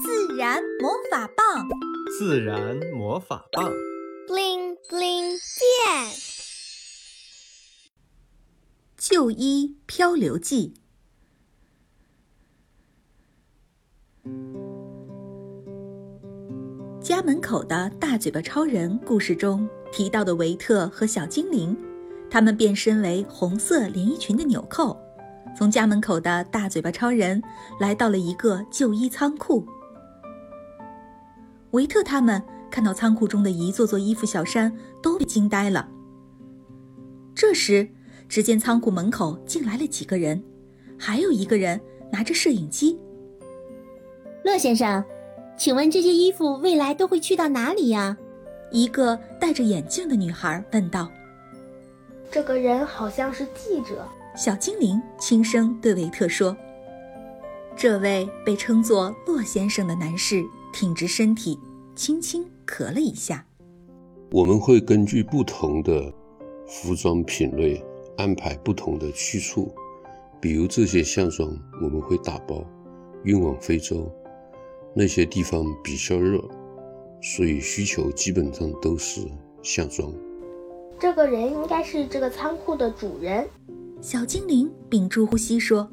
自然魔法棒，自然魔法棒，bling bling 变。旧衣漂流记。家门口的大嘴巴超人故事中提到的维特和小精灵，他们变身为红色连衣裙的纽扣。从家门口的大嘴巴超人来到了一个旧衣仓库。维特他们看到仓库中的一座座衣服小山，都被惊呆了。这时，只见仓库门口进来了几个人，还有一个人拿着摄影机。乐先生，请问这些衣服未来都会去到哪里呀？一个戴着眼镜的女孩问道。这个人好像是记者。小精灵轻声对维特说：“这位被称作洛先生的男士挺直身体，轻轻咳了一下。我们会根据不同的服装品类安排不同的去处，比如这些夏装我们会打包运往非洲，那些地方比较热，所以需求基本上都是夏装。这个人应该是这个仓库的主人。”小精灵屏住呼吸说：“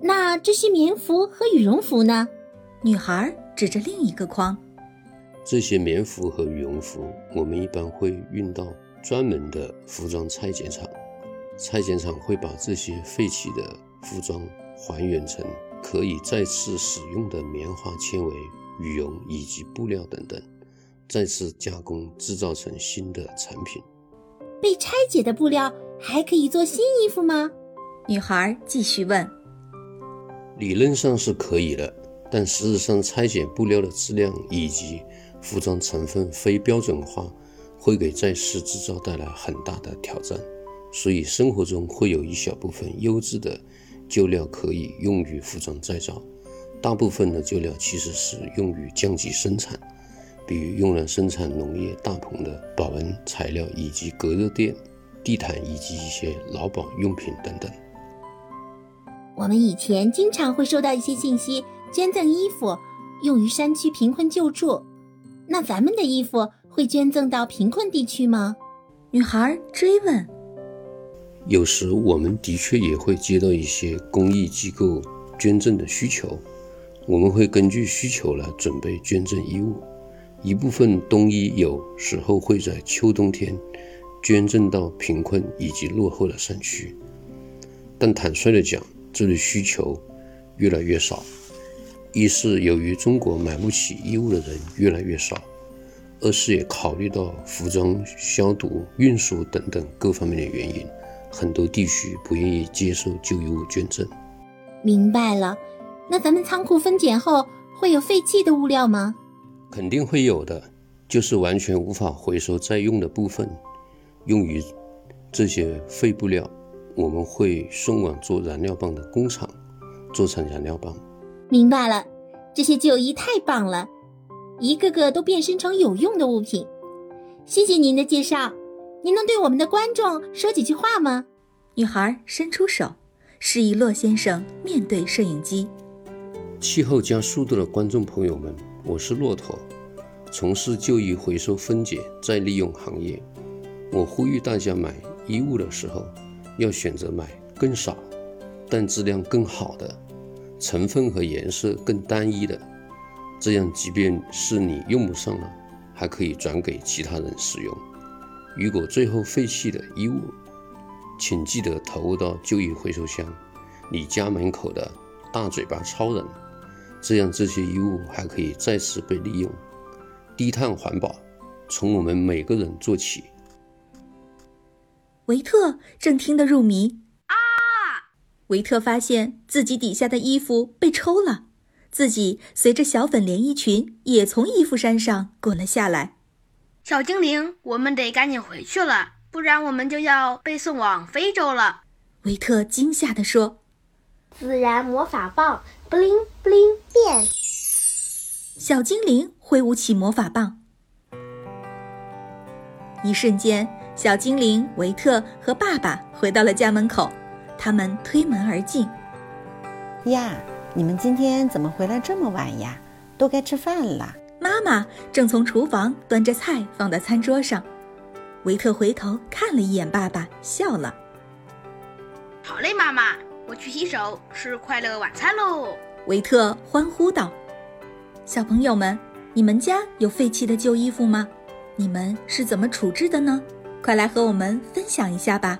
那这些棉服和羽绒服呢？”女孩指着另一个筐：“这些棉服和羽绒服，我们一般会运到专门的服装拆解厂。拆解厂会把这些废弃的服装还原成可以再次使用的棉花纤维、羽绒以及布料等等，再次加工制造成新的产品。被拆解的布料。”还可以做新衣服吗？女孩继续问。理论上是可以的，但事实上，拆解布料的质量以及服装成分非标准化，会给再次制造带来很大的挑战。所以，生活中会有一小部分优质的旧料可以用于服装再造，大部分的旧料其实是用于降级生产，比如用来生产农业大棚的保温材料以及隔热垫。地毯以及一些劳保用品等等。我们以前经常会收到一些信息，捐赠衣服用于山区贫困救助。那咱们的衣服会捐赠到贫困地区吗？女孩追问。有时我们的确也会接到一些公益机构捐赠的需求，我们会根据需求来准备捐赠衣物。一部分冬衣有时候会在秋冬天。捐赠到贫困以及落后的山区，但坦率地讲，这类需求越来越少。一是由于中国买不起衣物的人越来越少，二是也考虑到服装消毒、运输等等各方面的原因，很多地区不愿意接受旧衣物捐赠。明白了，那咱们仓库分拣后会有废弃的物料吗？肯定会有的，就是完全无法回收再用的部分。用于这些废布料，我们会送往做燃料棒的工厂做成燃料棒。明白了，这些旧衣太棒了，一个个都变身成有用的物品。谢谢您的介绍，您能对我们的观众说几句话吗？女孩伸出手，示意洛先生面对摄影机。气候加速度的观众朋友们，我是骆驼，从事旧衣回收、分解、再利用行业。我呼吁大家买衣物的时候，要选择买更少，但质量更好的，成分和颜色更单一的，这样即便是你用不上了，还可以转给其他人使用。如果最后废弃的衣物，请记得投入到旧衣回收箱，你家门口的大嘴巴超人，这样这些衣物还可以再次被利用。低碳环保，从我们每个人做起。维特正听得入迷！维特发现自己底下的衣服被抽了，自己随着小粉连衣裙也从衣服山上滚了下来。小精灵，我们得赶紧回去了，不然我们就要被送往非洲了。维特惊吓地说：“自然魔法棒，bling bling 变！”小精灵挥舞起魔法棒，一瞬间。小精灵维特和爸爸回到了家门口，他们推门而进。呀，你们今天怎么回来这么晚呀？都该吃饭了。妈妈正从厨房端着菜放在餐桌上。维特回头看了一眼爸爸，笑了。好嘞，妈妈，我去洗手，吃快乐晚餐喽！维特欢呼道：“小朋友们，你们家有废弃的旧衣服吗？你们是怎么处置的呢？快来和我们分享一下吧！”